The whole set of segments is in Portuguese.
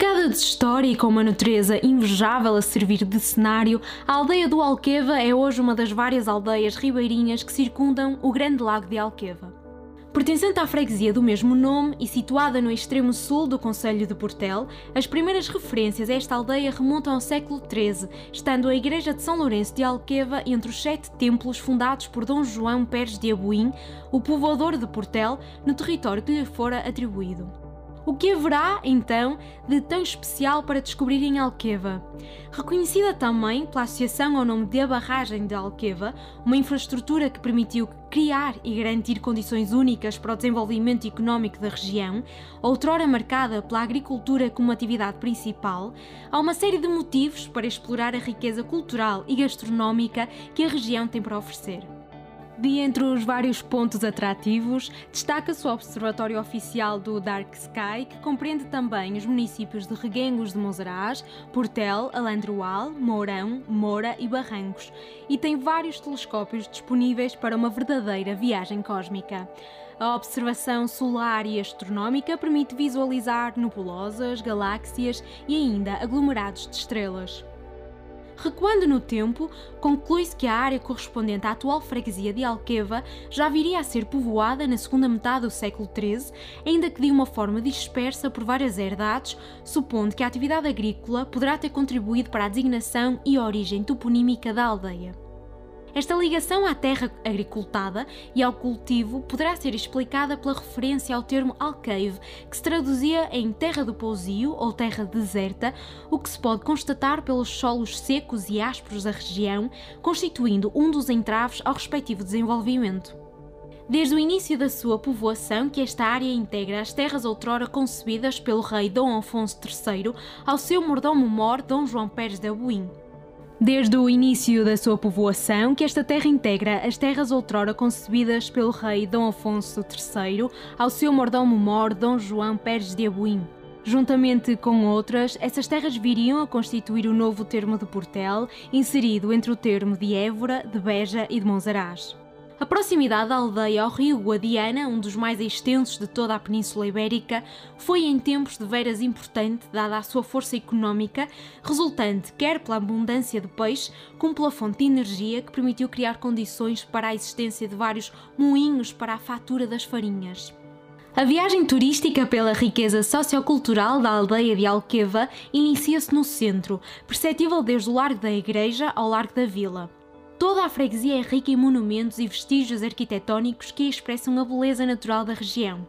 Carregada de história e com uma natureza invejável a servir de cenário, a aldeia do Alqueva é hoje uma das várias aldeias ribeirinhas que circundam o grande lago de Alqueva. Pertencente à freguesia do mesmo nome e situada no extremo sul do Conselho de Portel, as primeiras referências a esta aldeia remontam ao século XIII, estando a Igreja de São Lourenço de Alqueva entre os sete templos fundados por Dom João Pérez de Abuim, o povoador de Portel, no território que lhe fora atribuído. O que haverá, então, de tão especial para descobrir em Alqueva? Reconhecida também pela associação ao nome de Barragem de Alqueva, uma infraestrutura que permitiu criar e garantir condições únicas para o desenvolvimento económico da região, outrora marcada pela agricultura como atividade principal, há uma série de motivos para explorar a riqueza cultural e gastronómica que a região tem para oferecer. De entre os vários pontos atrativos, destaca-se o Observatório Oficial do Dark Sky, que compreende também os municípios de Reguengos de Monsaraz, Portel, Alandroal, Mourão, Moura e Barrancos, e tem vários telescópios disponíveis para uma verdadeira viagem cósmica. A observação solar e astronómica permite visualizar nebulosas, galáxias e ainda aglomerados de estrelas. Recuando no tempo, conclui-se que a área correspondente à atual freguesia de Alqueva já viria a ser povoada na segunda metade do século XIII, ainda que de uma forma dispersa por várias herdades, supondo que a atividade agrícola poderá ter contribuído para a designação e origem toponímica da aldeia. Esta ligação à terra agricultada e ao cultivo poderá ser explicada pela referência ao termo alqueve, que se traduzia em terra do pousio ou terra deserta, o que se pode constatar pelos solos secos e ásperos da região, constituindo um dos entraves ao respectivo desenvolvimento. Desde o início da sua povoação, que esta área integra as terras outrora concebidas pelo rei Dom Afonso III ao seu mordomo-mor Dom João Pérez de Abuim. Desde o início da sua povoação, que esta terra integra as terras outrora concebidas pelo rei Dom Afonso III ao seu mordomo-mor Dom João Pérez de Abuim. Juntamente com outras, essas terras viriam a constituir o novo termo de Portel, inserido entre o termo de Évora, de Beja e de Monsaraz. A proximidade da aldeia ao rio Guadiana, um dos mais extensos de toda a Península Ibérica, foi em tempos de veras importante, dada a sua força económica, resultante quer pela abundância de peixe, como pela fonte de energia que permitiu criar condições para a existência de vários moinhos para a fatura das farinhas. A viagem turística pela riqueza sociocultural da aldeia de Alqueva inicia-se no centro, perceptível desde o Largo da Igreja ao Largo da Vila. Toda a freguesia é rica em monumentos e vestígios arquitetónicos que expressam a beleza natural da região.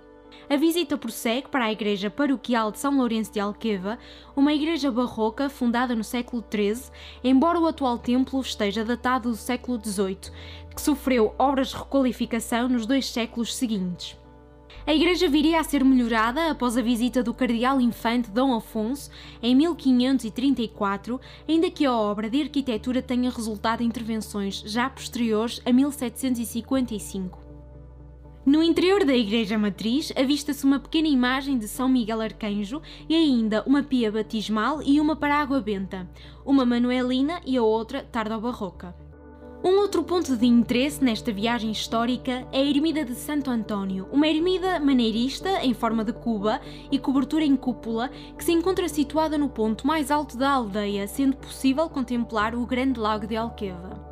A visita prossegue para a Igreja Paroquial de São Lourenço de Alqueva, uma igreja barroca fundada no século XIII, embora o atual templo esteja datado do século XVIII, que sofreu obras de requalificação nos dois séculos seguintes. A igreja viria a ser melhorada após a visita do cardeal infante Dom Afonso em 1534, ainda que a obra de arquitetura tenha resultado em intervenções já posteriores a 1755. No interior da igreja matriz avista-se uma pequena imagem de São Miguel Arcanjo e ainda uma pia batismal e uma para água benta, uma manuelina e a outra tardo-barroca. Um outro ponto de interesse nesta viagem histórica é a ermida de Santo António, uma ermida maneirista em forma de cuba e cobertura em cúpula que se encontra situada no ponto mais alto da aldeia, sendo possível contemplar o grande lago de Alqueva.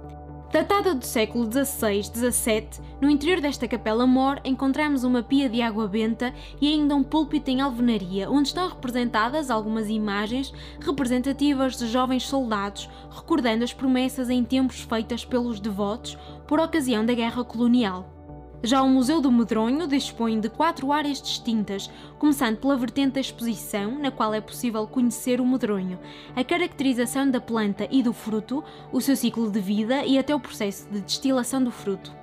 Datada do século XVI-XVII, no interior desta capela-mor encontramos uma pia de água benta e ainda um púlpito em alvenaria, onde estão representadas algumas imagens representativas de jovens soldados, recordando as promessas em tempos feitas pelos devotos por ocasião da Guerra Colonial. Já o Museu do Medronho dispõe de quatro áreas distintas, começando pela vertente da exposição, na qual é possível conhecer o medronho, a caracterização da planta e do fruto, o seu ciclo de vida e até o processo de destilação do fruto.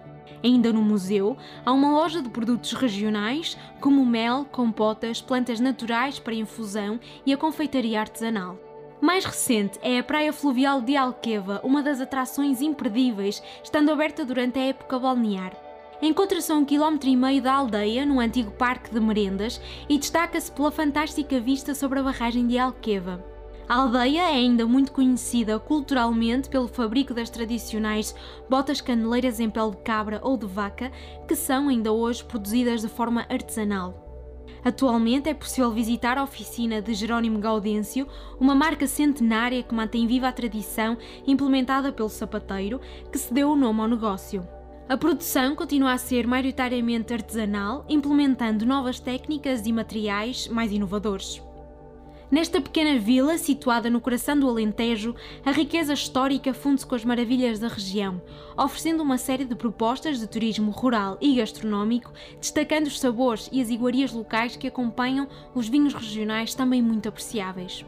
Ainda no museu, há uma loja de produtos regionais, como mel, compotas, plantas naturais para infusão e a confeitaria artesanal. Mais recente é a Praia Fluvial de Alqueva, uma das atrações imperdíveis, estando aberta durante a época balnear. Encontra-se a um quilómetro e meio da aldeia, no antigo parque de merendas, e destaca-se pela fantástica vista sobre a barragem de Alqueva. A aldeia é ainda muito conhecida culturalmente pelo fabrico das tradicionais botas caneleiras em pele de cabra ou de vaca, que são ainda hoje produzidas de forma artesanal. Atualmente é possível visitar a oficina de Jerónimo Gaudêncio, uma marca centenária que mantém viva a tradição implementada pelo sapateiro, que se deu o nome ao negócio. A produção continua a ser maioritariamente artesanal, implementando novas técnicas e materiais mais inovadores. Nesta pequena vila, situada no coração do Alentejo, a riqueza histórica funde-se com as maravilhas da região, oferecendo uma série de propostas de turismo rural e gastronómico, destacando os sabores e as iguarias locais que acompanham os vinhos regionais também muito apreciáveis.